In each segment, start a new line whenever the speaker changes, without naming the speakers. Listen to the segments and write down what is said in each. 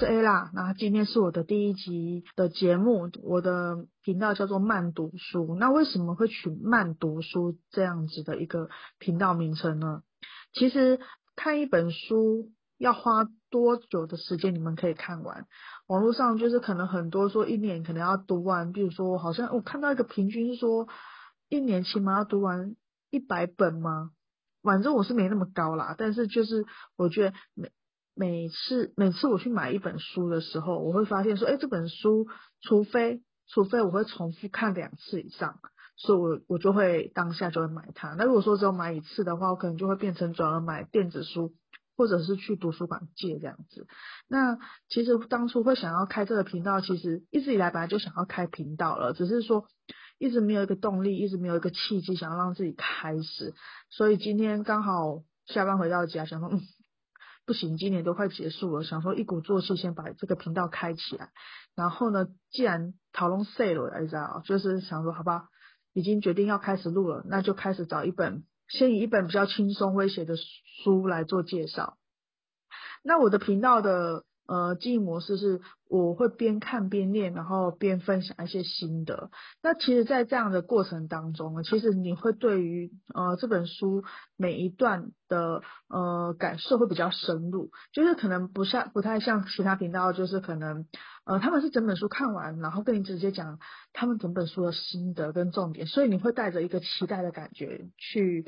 是 A 啦，那今天是我的第一集的节目，我的频道叫做慢读书。那为什么会取慢读书这样子的一个频道名称呢？其实看一本书要花多久的时间，你们可以看完。网络上就是可能很多说一年可能要读完，比如说好像我看到一个平均是说一年起码要读完一百本吗？反正我是没那么高啦，但是就是我觉得每。每次每次我去买一本书的时候，我会发现说，哎，这本书除非除非我会重复看两次以上，所以我我就会当下就会买它。那如果说只有买一次的话，我可能就会变成转而买电子书，或者是去图书馆借这样子。那其实当初会想要开这个频道，其实一直以来本来就想要开频道了，只是说一直没有一个动力，一直没有一个契机想要让自己开始。所以今天刚好下班回到家，想说嗯。不行，今年都快结束了，想说一鼓作气先把这个频道开起来。然后呢，既然讨论 say 了，你知道，就是想说，好吧，已经决定要开始录了，那就开始找一本，先以一本比较轻松诙谐的书来做介绍。那我的频道的。呃，经营模式是我会边看边练，然后边分享一些心得。那其实，在这样的过程当中呢，其实你会对于呃这本书每一段的呃感受会比较深入，就是可能不像不太像其他频道，就是可能呃他们是整本书看完，然后跟你直接讲他们整本书的心得跟重点，所以你会带着一个期待的感觉去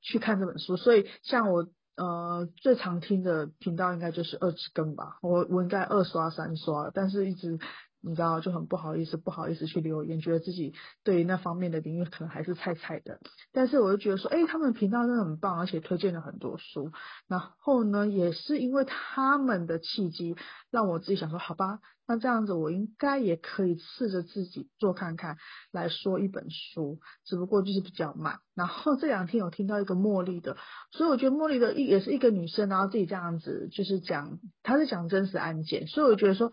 去看这本书。所以像我。呃，最常听的频道应该就是二次更吧，我我应该二刷三刷，但是一直。你知道就很不好意思，不好意思去留言，觉得自己对于那方面的领域可能还是菜菜的。但是我就觉得说，哎，他们频道真的很棒，而且推荐了很多书。然后呢，也是因为他们的契机，让我自己想说，好吧，那这样子我应该也可以试着自己做看看，来说一本书，只不过就是比较慢。然后这两天有听到一个茉莉的，所以我觉得茉莉的一也是一个女生，然后自己这样子就是讲，她是讲真实案件，所以我觉得说。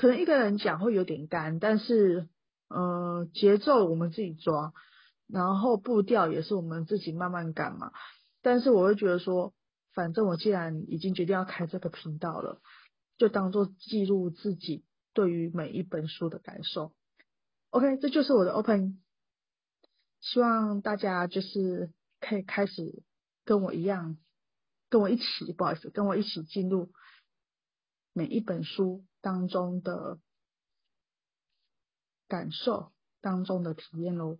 可能一个人讲会有点干，但是，呃，节奏我们自己抓，然后步调也是我们自己慢慢赶嘛。但是我会觉得说，反正我既然已经决定要开这个频道了，就当做记录自己对于每一本书的感受。OK，这就是我的 Open，希望大家就是可以开始跟我一样，跟我一起，不好意思，跟我一起进入每一本书。当中的感受，当中的体验喽。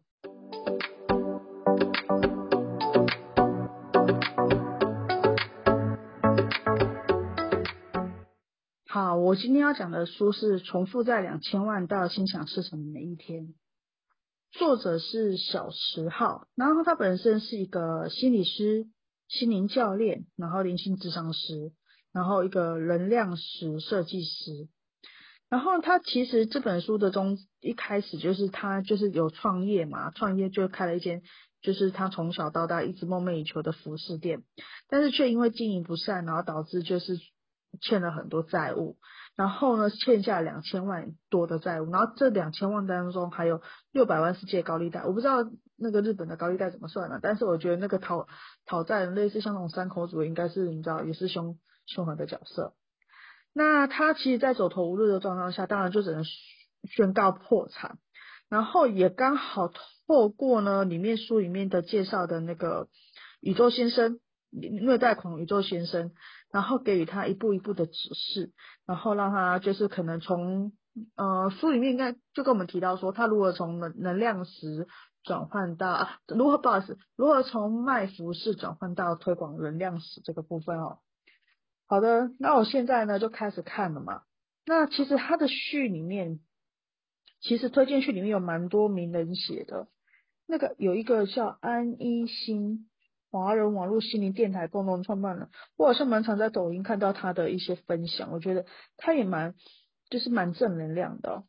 好，我今天要讲的书是《重复在两千万到心想事成的每一天》，作者是小十号，然后他本身是一个心理师、心灵教练，然后灵性智商师。然后一个能量石设计师，然后他其实这本书的中一开始就是他就是有创业嘛，创业就开了一间就是他从小到大一直梦寐以求的服饰店，但是却因为经营不善，然后导致就是欠了很多债务，然后呢欠下两千万多的债务，然后这两千万当中还有六百万是借高利贷，我不知道那个日本的高利贷怎么算的，但是我觉得那个讨讨债人类似像那种三口组应该是你知道也是凶。凶狠的角色，那他其实，在走投无路的状况下，当然就只能宣告破产。然后也刚好透过呢，里面书里面的介绍的那个宇宙先生，虐待狂宇宙先生，然后给予他一步一步的指示，然后让他就是可能从呃书里面应该就跟我们提到说，他如何从能能量石转换到如何不好意思，如何从卖服饰转换到推广能量石这个部分哦。好的，那我现在呢就开始看了嘛。那其实他的序里面，其实推荐序里面有蛮多名人写的。那个有一个叫安一新，华人网络心灵电台共同创办人，我好像蛮常在抖音看到他的一些分享，我觉得他也蛮就是蛮正能量的。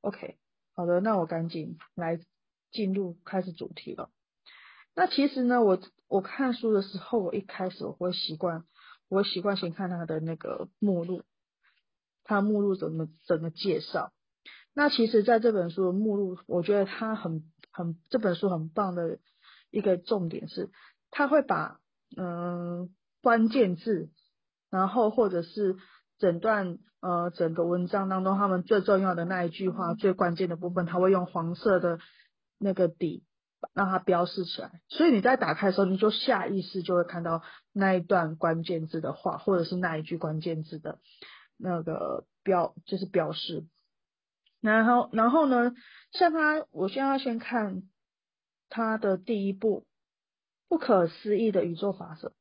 OK，好的，那我赶紧来进入开始主题了。那其实呢，我我看书的时候，我一开始我会习惯。我习惯性看他的那个目录，他目录怎么怎么介绍。那其实，在这本书的目录，我觉得他很很这本书很棒的一个重点是，他会把嗯关键字，然后或者是整段呃整个文章当中，他们最重要的那一句话，最关键的部分，他会用黄色的那个底让它标示起来。所以你在打开的时候，你就下意识就会看到那一段关键字的话，或者是那一句关键字的那个标，就是标示。然后，然后呢，像他，我现在要先看他的第一步，不可思议的宇宙法则。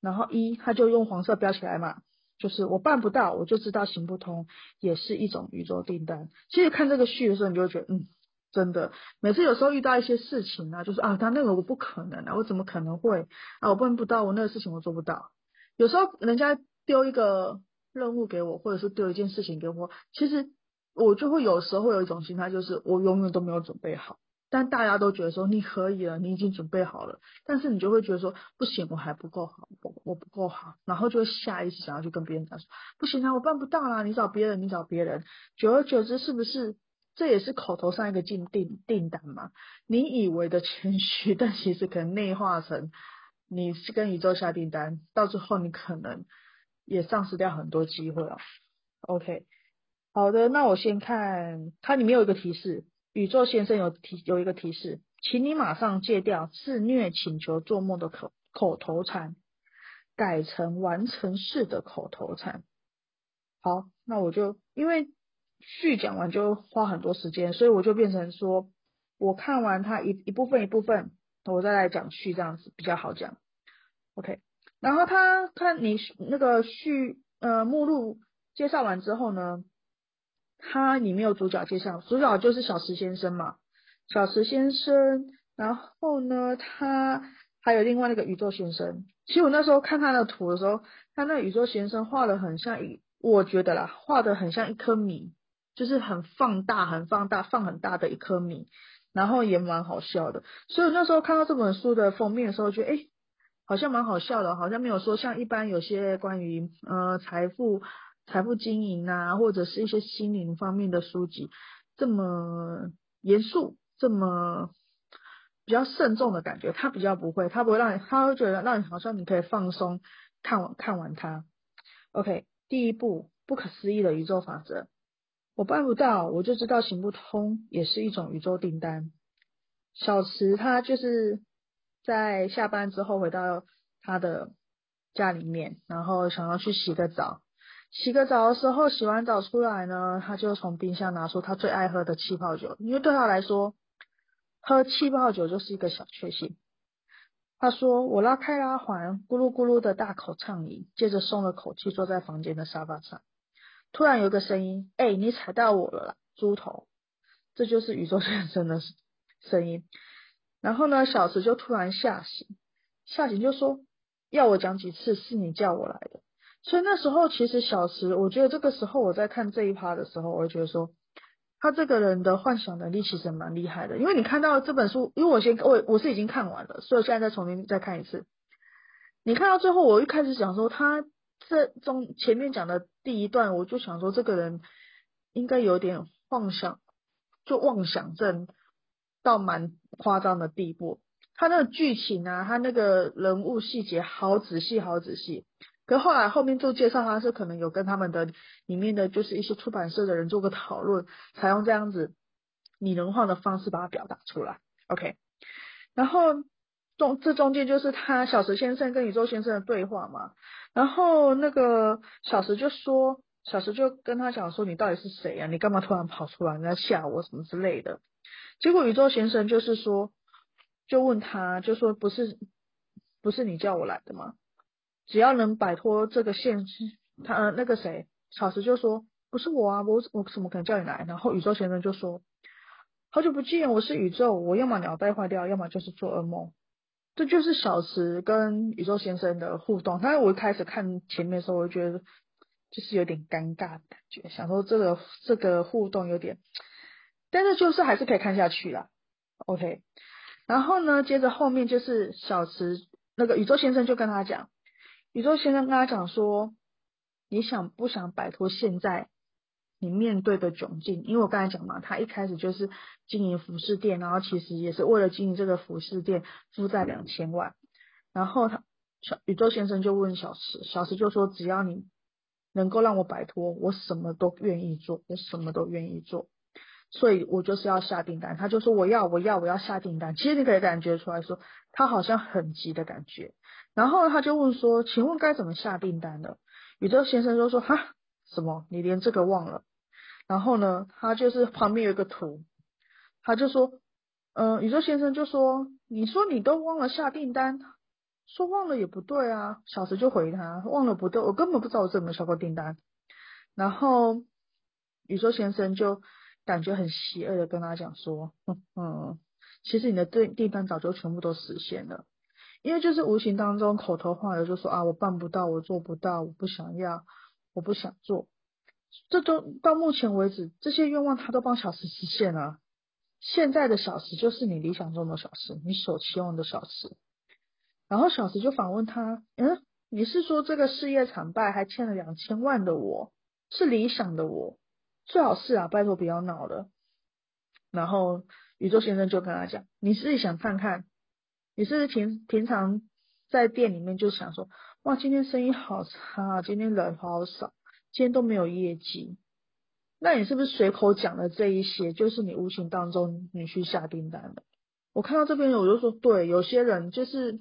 然后一，他就用黄色标起来嘛。就是我办不到，我就知道行不通，也是一种宇宙订单。其实看这个序的时候，你就会觉得，嗯，真的。每次有时候遇到一些事情啊，就是啊，他那个我不可能啊，我怎么可能会啊？我办不到，我那个事情我做不到。有时候人家丢一个任务给我，或者是丢一件事情给我，其实我就会有时候会有一种心态，就是我永远都没有准备好。但大家都觉得说你可以了，你已经准备好了，但是你就会觉得说不行，我还不够好，我我不够好，然后就会下意识想要去跟别人讲说不行啊，我办不到啦，你找别人，你找别人，久而久之是不是这也是口头上一个订订订单嘛？你以为的谦虚，但其实可能内化成你是跟宇宙下订单，到最后你可能也丧失掉很多机会了。OK，好的，那我先看它里面有一个提示。宇宙先生有提有一个提示，请你马上戒掉自虐请求做梦的口口头禅，改成完成式的口头禅。好，那我就因为序讲完就花很多时间，所以我就变成说，我看完它一一部分一部分，我再来讲序，这样子比较好讲。OK，然后他看你那个序呃目录介绍完之后呢？他里面有主角介绍，主角就是小池先生嘛，小池先生，然后呢，他还有另外那个宇宙先生。其实我那时候看他的图的时候，他那宇宙先生画的很像一，我觉得啦，画的很像一颗米，就是很放大、很放大、放很大的一颗米，然后也蛮好笑的。所以那时候看到这本书的封面的时候，觉得哎，好像蛮好笑的，好像没有说像一般有些关于呃财富。财富经营啊，或者是一些心灵方面的书籍，这么严肃，这么比较慎重的感觉，他比较不会，他不会让你，他会觉得让你好像你可以放松看完看完它。OK，第一步，不可思议的宇宙法则，我办不到，我就知道行不通，也是一种宇宙订单。小池他就是在下班之后回到他的家里面，然后想要去洗个澡。洗个澡的时候，洗完澡出来呢，他就从冰箱拿出他最爱喝的气泡酒，因为对他来说，喝气泡酒就是一个小确幸。他说：“我拉开拉环，咕噜咕噜的大口畅饮，接着松了口气，坐在房间的沙发上。突然有个声音：‘哎，你踩到我了啦，猪头！’这就是宇宙 先生的声音。然后呢，小池就突然吓醒，吓醒就说：‘要我讲几次？是你叫我来的。’所以那时候其实小池，我觉得这个时候我在看这一趴的时候，我会觉得说，他这个人的幻想能力其实蛮厉害的。因为你看到这本书，因为我先我我是已经看完了，所以我现在再重新再看一次。你看到最后，我一开始想说他这中前面讲的第一段，我就想说这个人应该有点妄想，就妄想症到蛮夸张的地步。他那个剧情啊，他那个人物细节好仔细，好仔细。可后来后面做介绍，他是可能有跟他们的里面的就是一些出版社的人做个讨论，采用这样子拟人化的方式把它表达出来。OK，然后中这中间就是他小石先生跟宇宙先生的对话嘛，然后那个小石就说，小石就跟他讲说，你到底是谁呀？你干嘛突然跑出来？你在吓我什么之类的？结果宇宙先生就是说，就问他就说，不是不是你叫我来的吗？只要能摆脱这个限制，他呃那个谁，小石就说不是我啊，我我怎么可能叫你来？然后宇宙先生就说好久不见，我是宇宙，我要么脑袋坏掉，要么就是做噩梦。这就是小池跟宇宙先生的互动。但是我一开始看前面的时候，我就觉得就是有点尴尬的感觉，想说这个这个互动有点，但是就是还是可以看下去啦。OK，然后呢，接着后面就是小池那个宇宙先生就跟他讲。宇宙先生跟他讲说：“你想不想摆脱现在你面对的窘境？因为我刚才讲嘛，他一开始就是经营服饰店，然后其实也是为了经营这个服饰店负债两千万。然后他小宇宙先生就问小石，小石就说：只要你能够让我摆脱，我什么都愿意做，我什么都愿意做。所以我就是要下订单，他就说我要我要我要下订单。其实你可以感觉出来说，他好像很急的感觉。然后他就问说，请问该怎么下订单呢？宇宙先生就说哈，什么？你连这个忘了？然后呢，他就是旁边有一个图，他就说，嗯，宇宙先生就说，你说你都忘了下订单，说忘了也不对啊。小石就回他，忘了不对，我根本不知道我有没下过订单。然后宇宙先生就。感觉很邪恶的跟他讲说，嗯，其实你的订订单早就全部都实现了，因为就是无形当中口头话的就说啊，我办不到，我做不到，我不想要，我不想做，这都到目前为止这些愿望他都帮小石实现了。现在的小石就是你理想中的小石，你所期望的小石。然后小石就反问他，嗯，你是说这个事业惨败还欠了两千万的我是理想的我？最好是啊，拜托不要闹了。然后宇宙先生就跟他讲：“你自己想看看，你是平平常在店里面就想说，哇，今天生意好差啊，今天人好少，今天都没有业绩。那你是不是随口讲的这一些，就是你无形当中你去下订单的？我看到这边我就说，对，有些人就是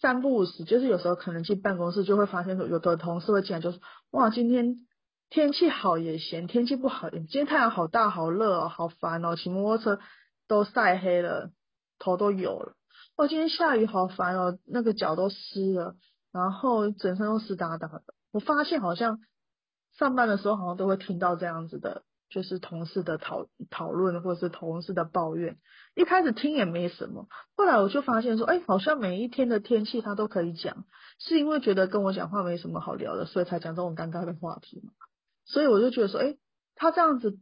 三不五时，就是有时候可能进办公室就会发现，有的同事会进来就说，哇，今天。”天气好也嫌，天气不好。今天太阳好大，好热哦，好烦哦，骑摩托车都晒黑了，头都油了。哦，今天下雨好烦哦，那个脚都湿了，然后整身都湿哒哒的。我发现好像上班的时候好像都会听到这样子的，就是同事的讨讨论或者是同事的抱怨。一开始听也没什么，后来我就发现说，哎，好像每一天的天气他都可以讲，是因为觉得跟我讲话没什么好聊的，所以才讲这种尴尬的话题嘛。所以我就觉得说，哎，他这样子，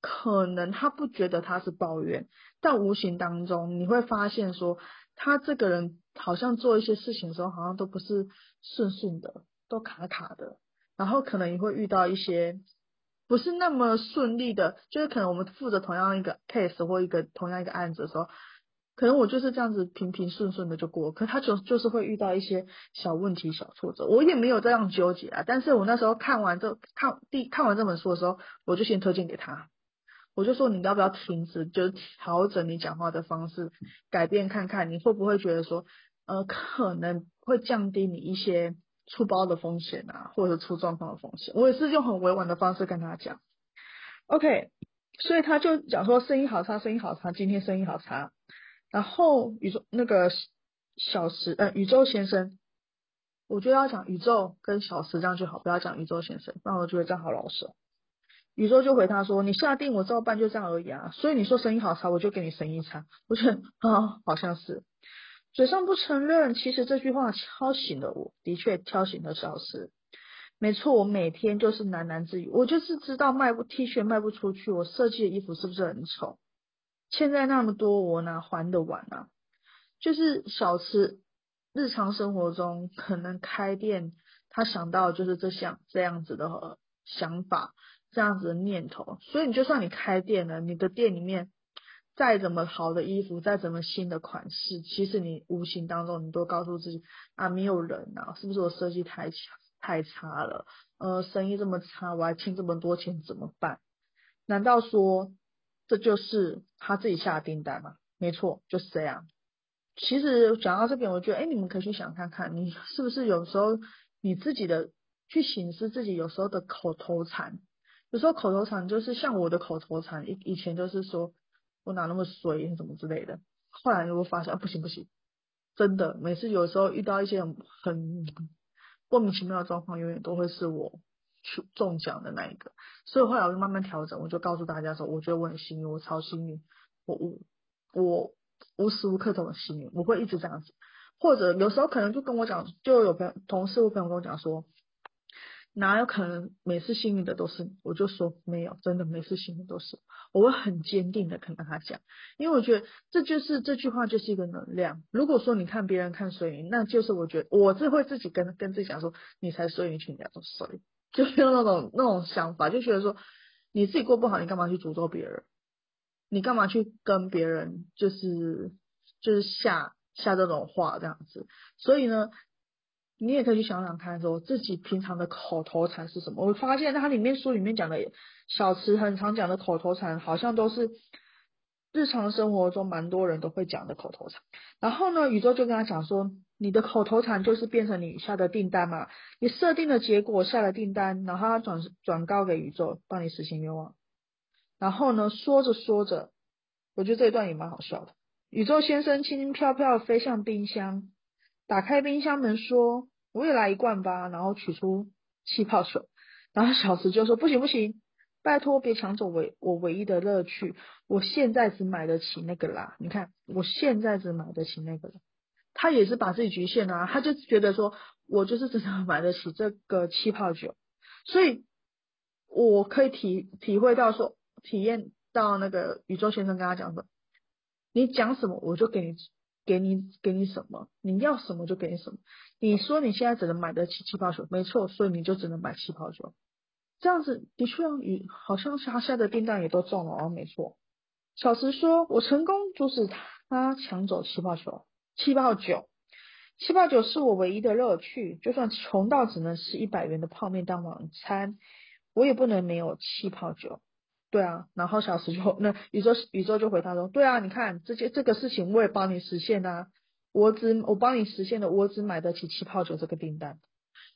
可能他不觉得他是抱怨，但无形当中你会发现说，他这个人好像做一些事情的时候，好像都不是顺顺的，都卡卡的，然后可能也会遇到一些不是那么顺利的，就是可能我们负责同样一个 case 或一个同样一个案子的时候。可能我就是这样子平平顺顺的就过，可他就就是会遇到一些小问题、小挫折，我也没有这样纠结啊。但是我那时候看完这看第看完这本书的时候，我就先推荐给他，我就说你要不要停止，就调整你讲话的方式，改变看看你会不会觉得说，呃，可能会降低你一些出包的风险啊，或者出状况的风险。我也是用很委婉的方式跟他讲，OK，所以他就讲说生意好差，生意好差，今天生意好差。然后宇宙那个小时呃宇宙先生，我觉得要讲宇宙跟小时这样就好，不要讲宇宙先生，那我觉得这样好老实。宇宙就回他说：“你下定我照办，就这样而已啊。”所以你说生意好差，我就给你生意差。我觉得啊，好像是嘴上不承认，其实这句话敲醒了我，的确敲醒了小石。没错，我每天就是喃喃自语，我就是知道卖不 T 恤卖不出去，我设计的衣服是不是很丑？欠债那么多，我哪还得完啊？就是小吃，日常生活中可能开店，他想到就是这项这样子的想法，这样子的念头。所以你就算你开店了，你的店里面再怎么好的衣服，再怎么新的款式，其实你无形当中你都告诉自己啊，没有人啊，是不是我设计太太差了？呃，生意这么差，我还欠这么多钱怎么办？难道说？这就是他自己下的订单吗？没错，就是这样。其实讲到这边，我觉得，哎，你们可以去想看看，你是不是有时候你自己的去醒思自己有时候的口头禅。有时候口头禅就是像我的口头禅，以以前就是说我哪那么衰，什么之类的。后来我发现，不行不行，真的，每次有时候遇到一些很莫名其妙的状况，永远都会是我。去中奖的那一个，所以后来我就慢慢调整，我就告诉大家说，我觉得我很幸运，我超幸运，我无我无时无刻都很幸运，我会一直这样子，或者有时候可能就跟我讲，就有朋友同事或朋友跟我讲说，哪有可能每次幸运的都是，我就说没有，真的每次幸运都是，我会很坚定的跟他讲，因为我觉得这就是这句话就是一个能量，如果说你看别人看水云，那就是我觉得我是会自己跟跟自己讲说，你才衰，你全家都衰。就没有那种那种想法，就觉得说你自己过不好，你干嘛去诅咒别人？你干嘛去跟别人就是就是下下这种话这样子？所以呢，你也可以去想想看，说自己平常的口头禅是什么。我发现它里面书里面讲的小池很常讲的口头禅，好像都是日常生活中蛮多人都会讲的口头禅。然后呢，宇宙就跟他讲说，你的口头禅就是变成你下的订单嘛，你设定的结果下了订单，然后他转转告给宇宙，帮你实现愿望。然后呢，说着说着，我觉得这一段也蛮好笑的。宇宙先生轻轻飘飘飞向冰箱，打开冰箱门说。我也来一罐吧，然后取出气泡水，然后小石就说不行不行，拜托别抢走我我唯一的乐趣，我现在只买得起那个啦，你看我现在只买得起那个了，他也是把自己局限啊，他就觉得说我就是真的买得起这个气泡酒，所以我可以体体会到说体验到那个宇宙先生跟他讲的，你讲什么我就给你。给你给你什么，你要什么就给你什么。你说你现在只能买得起气泡酒，没错，所以你就只能买气泡酒。这样子的确，与好像他下的订单也都中了哦，没错。小石说：“我成功阻止他抢走气泡酒，气泡酒，气泡酒是我唯一的乐趣。就算穷到只能吃一百元的泡面当晚餐，我也不能没有气泡酒。”对啊，然后小石就那宇宙宇宙就回答说，对啊，你看这些这个事情我也帮你实现啊，我只我帮你实现了，我只买得起气泡酒这个订单。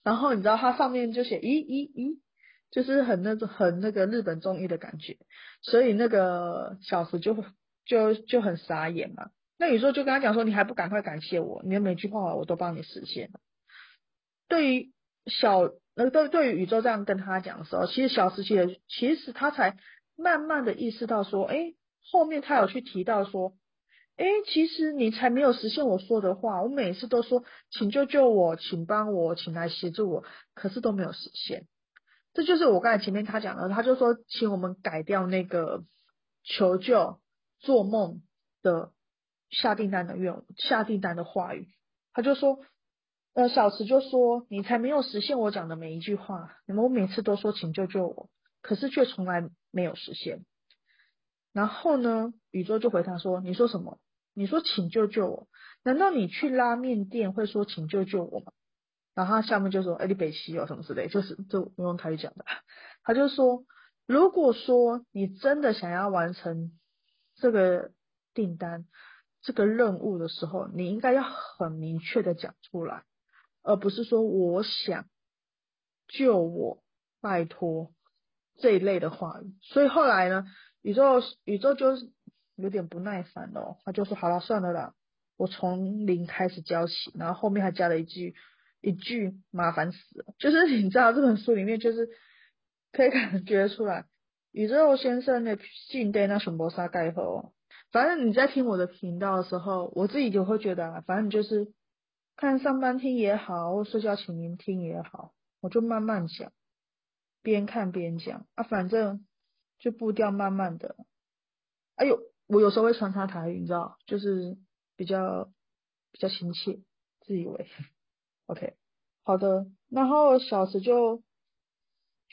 然后你知道它上面就写咦咦咦，就是很那种很那个日本综艺的感觉，所以那个小石就就就很傻眼嘛。那宇宙就跟他讲说，你还不赶快感谢我，你的每句话我都帮你实现了。对于小那对对于宇宙这样跟他讲的时候，其实小石其实其实他才。慢慢的意识到说，哎，后面他有去提到说，哎，其实你才没有实现我说的话，我每次都说，请救救我，请帮我，请来协助我，可是都没有实现。这就是我刚才前面他讲的，他就说，请我们改掉那个求救、做梦的下订单的愿下订单的话语。他就说，呃，小池就说，你才没有实现我讲的每一句话，你们我每次都说，请救救我。可是却从来没有实现。然后呢，宇宙就回他说：“你说什么？你说请救救我？难道你去拉面店会说请救救我吗？”然后他下面就说：“哎，你北西有什么之类，就是就不用他去讲的。他就说：如果说你真的想要完成这个订单、这个任务的时候，你应该要很明确的讲出来，而不是说我想救我，拜托。”这一类的话语，所以后来呢，宇宙宇宙就有点不耐烦了，他就说好了，算了啦，我从零开始教起，然后后面还加了一句一句麻烦死了，就是你知道这本书里面就是可以感觉出来，宇宙先生的信对那什么沙盖后，反正你在听我的频道的时候，我自己就会觉得，反正就是看上班听也好，或睡觉前听也好，我就慢慢讲。边看边讲啊，反正就步调慢慢的。哎呦，我有时候会穿插台语，你知道，就是比较比较亲切，自以为。OK，好的。然后小时就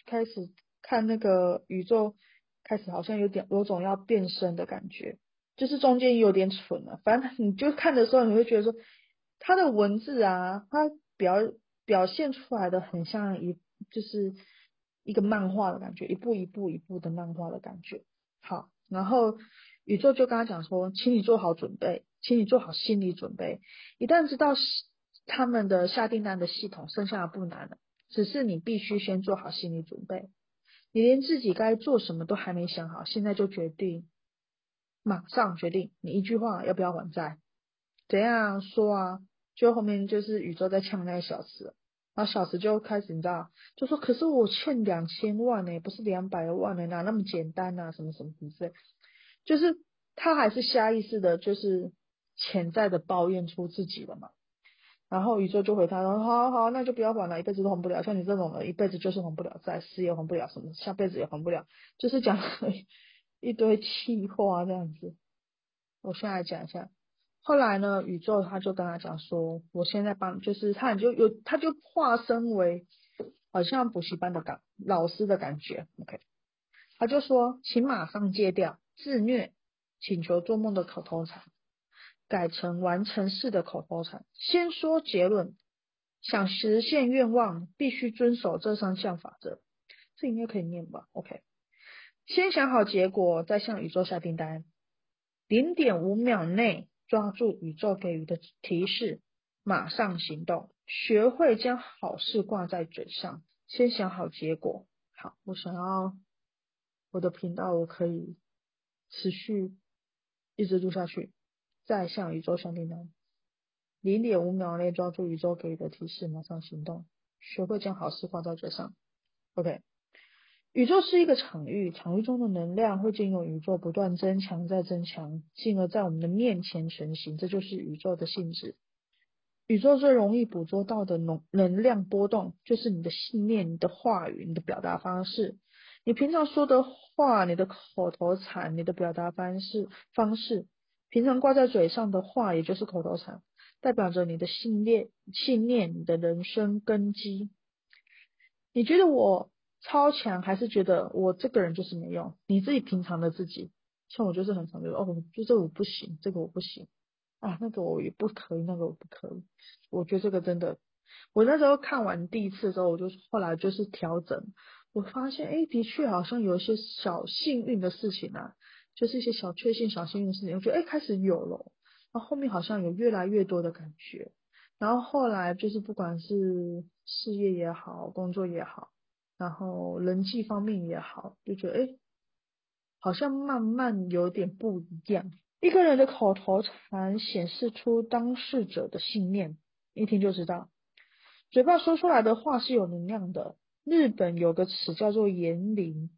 开始看那个宇宙，开始好像有点有种要变身的感觉，就是中间有点蠢了。反正你就看的时候，你会觉得说，他的文字啊，他表表现出来的很像一就是。一个漫画的感觉，一步一步一步的漫画的感觉。好，然后宇宙就跟他讲说，请你做好准备，请你做好心理准备。一旦知道他们的下订单的系统，剩下的不难了，只是你必须先做好心理准备。你连自己该做什么都还没想好，现在就决定，马上决定，你一句话要不要还债？怎样说啊？就后面就是宇宙在呛那个小时。然后小石就开始，你知道，就说：“可是我欠两千万呢，不是两百万呢，哪那么简单啊？什么什么什么之类。”就是他还是下意识的，就是潜在的抱怨出自己了嘛。然后宇宙就回他说：“好好，那就不要还了，一辈子都还不了。像你这种的，一辈子就是还不了债，死也还不了，什么下辈子也还不了，就是讲 一堆气话这样子。”我先来讲一下。后来呢，宇宙他就跟他讲说，我现在帮，就是他就有，他就化身为好像补习班的感老师的感觉，OK，他就说，请马上戒掉自虐、请求做梦的口头禅，改成完成式的口头禅。先说结论，想实现愿望，必须遵守这三项法则。这应该可以念吧？OK，先想好结果，再向宇宙下订单。零点五秒内抓住宇宙给予的提示，马上行动。学会将好事挂在嘴上，先想好结果。好，我想要我的频道，我可以持续一直录下去，再向宇宙兄弟们。零点五秒内抓住宇宙给予的提示，马上行动。学会将好事挂在嘴上。OK。宇宙是一个场域，场域中的能量会经由宇宙不断增强再增强，进而在我们的面前成型，这就是宇宙的性质。宇宙最容易捕捉到的能能量波动，就是你的信念、你的话语、你的表达方式。你平常说的话、你的口头禅、你的表达方式方式，平常挂在嘴上的话，也就是口头禅，代表着你的信念、信念、你的人生根基。你觉得我？超强还是觉得我这个人就是没用？你自己平常的自己，像我就是很常觉得哦，就这我不行，这个我不行啊，那个我也不可以，那个我不可以。我觉得这个真的，我那时候看完第一次的时候，我就后来就是调整，我发现哎，的确好像有一些小幸运的事情啊，就是一些小确幸、小幸运的事情，我觉得哎开始有了，然后后面好像有越来越多的感觉，然后后来就是不管是事业也好，工作也好。然后人际方面也好，就觉得哎，好像慢慢有点不一样。一个人的口头禅显示出当事者的信念，一听就知道，嘴巴说出来的话是有能量的。日本有个词叫做言灵，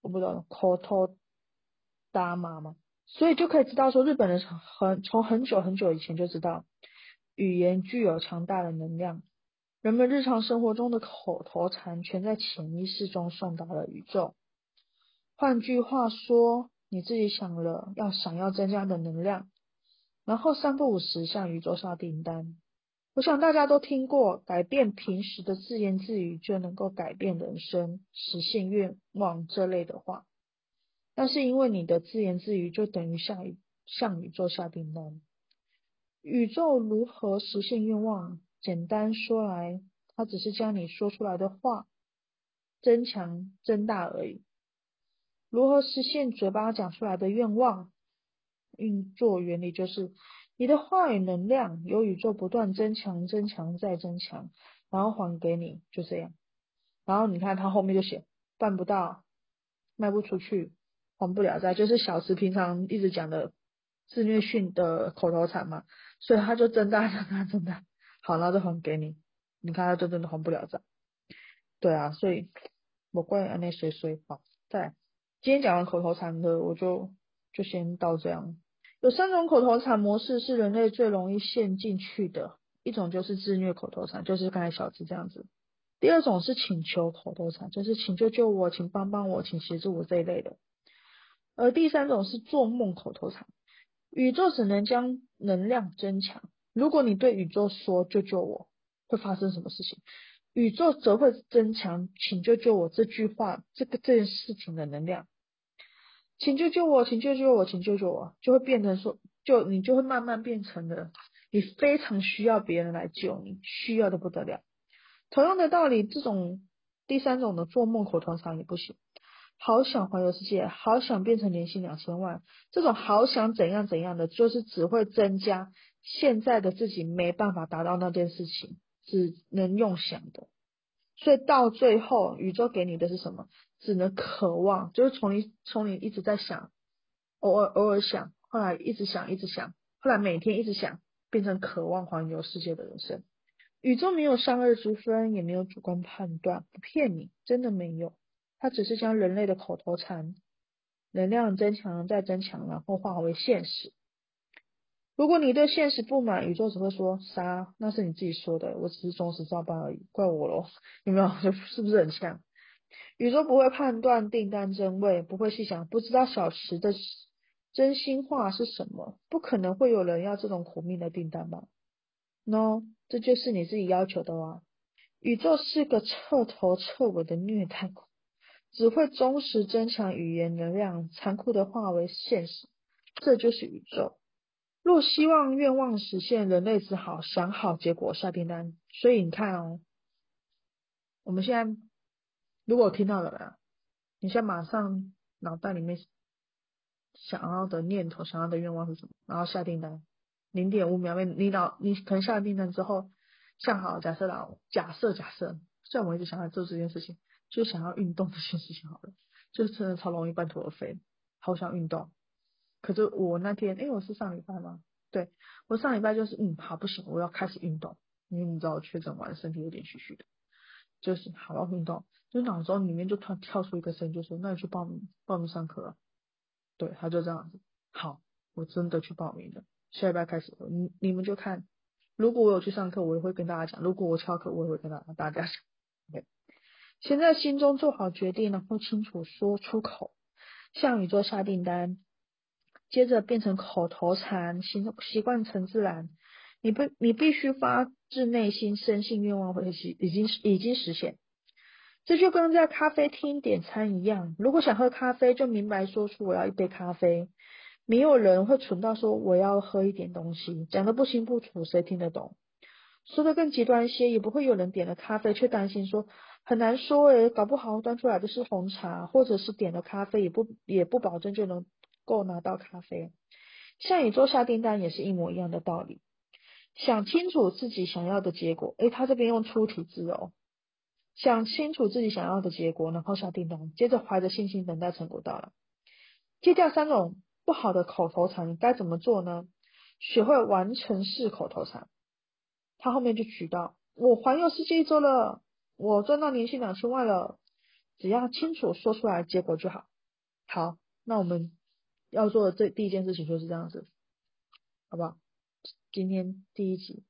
我不知道口头达玛吗？所以就可以知道说，日本人很从很久很久以前就知道，语言具有强大的能量。人们日常生活中的口头禅，全在潜意识中送达了宇宙。换句话说，你自己想了要想要增加的能量，然后三不五时向宇宙下订单。我想大家都听过，改变平时的自言自语就能够改变人生、实现愿望这类的话。但是因为你的自言自语就等于向向宇宙下订单。宇宙如何实现愿望？简单说来，他只是将你说出来的话增强、增大而已。如何实现嘴巴讲出来的愿望？运作原理就是，你的话语能量由宇宙不断增强、增强再增强，然后还给你，就这样。然后你看他后面就写办不到、卖不出去、还不了债，就是小池平常一直讲的自虐训的口头禅嘛，所以他就增大、增大、增大。好，那就还给你。你看他就真的还不了账。对啊，所以我怪安内谁谁好。在今天讲完口头禅的，我就就先到这样。有三种口头禅模式是人类最容易陷进去的，一种就是自虐口头禅，就是刚才小智这样子。第二种是请求口头禅，就是请救救我，请帮帮我，请协助我这一类的。而第三种是做梦口头禅，宇宙只能将能量增强。如果你对宇宙说“救救我”，会发生什么事情？宇宙则会增强“请救救我”这句话这个这件事情的能量。请救救我，请救救我，请救救我，就会变成说，就你就会慢慢变成了你非常需要别人来救你，需要的不得了。同样的道理，这种第三种的做梦口头禅也不行。好想环游世界，好想变成年薪两千万，这种好想怎样怎样的，就是只会增加。现在的自己没办法达到那件事情，只能用想的，所以到最后，宇宙给你的是什么？只能渴望，就是从你从你一直在想，偶尔偶尔想，后来一直想一直想，后来每天一直想，变成渴望环游世界的人生。宇宙没有善恶之分，也没有主观判断，不骗你，真的没有。它只是将人类的口头禅能量增强再增强，然后化为现实。如果你对现实不满，宇宙只会说啥？那是你自己说的，我只是忠实照办而已，怪我咯。有没有？是不是很像？宇宙不会判断订单真伪，不会细想，不知道小池的真心话是什么，不可能会有人要这种苦命的订单吧？No，这就是你自己要求的啊。宇宙是个彻头彻尾的虐待，只会忠实增强语言能量，残酷的化为现实，这就是宇宙。若希望愿望实现，人类只好想好结果下订单。所以你看哦，我们现在如果听到了人，你现在马上脑袋里面想要的念头、想要的愿望是什么？然后下订单，零点五秒内，你脑你可能下了订单之后，想好假设啦，假设假设，虽然我一直想要做这件事情，就想要运动这件事情好了，就真的超容易半途而废，好想运动。可是我那天，哎，我是上礼拜吗？对，我上礼拜就是，嗯，好不行，我要开始运动，因为你知道我确诊完，身体有点虚虚的，就是好要运动，就脑中里面就突然跳出一个声音，就说，那你去报名，报名上课了。对，他就这样子，好，我真的去报名了，下礼拜开始，你你们就看，如果我有去上课，我也会跟大家讲；如果我翘课，我也会跟大大家讲。对，先在心中做好决定，然后清楚说出口，向宇宙下订单。接着变成口头禅，习习惯成自然。你不，你必须发自内心深信愿望会实，已经已经实现。这就跟在咖啡厅点餐一样，如果想喝咖啡，就明白说出我要一杯咖啡。没有人会蠢到说我要喝一点东西，讲的不清不楚，谁听得懂？说的更极端一些，也不会有人点了咖啡却担心说很难说诶，搞不好端出来的是红茶，或者是点了咖啡也不也不保证就能。够拿到咖啡，像宇宙下订单也是一模一样的道理。想清楚自己想要的结果，诶，他这边用出题字哦。想清楚自己想要的结果，然后下订单，接着怀着信心等待成果到来。戒掉三种不好的口头禅，该怎么做呢？学会完成式口头禅。他后面就举到：我环游世界一周了，我赚到年薪两千万了。只要清楚说出来结果就好。好，那我们。要做的这第一件事情就是这样子，好不好？今天第一集，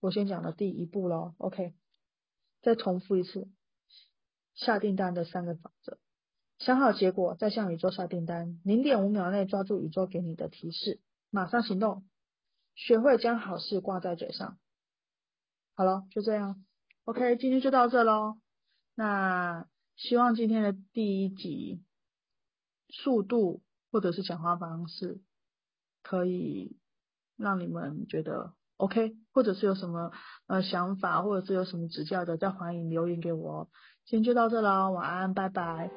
我先讲了第一步喽，OK？再重复一次，下订单的三个法则：想好结果，再向宇宙下订单，零点五秒内抓住宇宙给你的提示，马上行动，学会将好事挂在嘴上。好了，就这样，OK？今天就到这喽。那希望今天的第一集速度。或者是讲话方式，可以让你们觉得 OK，或者是有什么呃想法，或者是有什么指教的，再欢迎留言给我。今天就到这了，晚安，拜拜。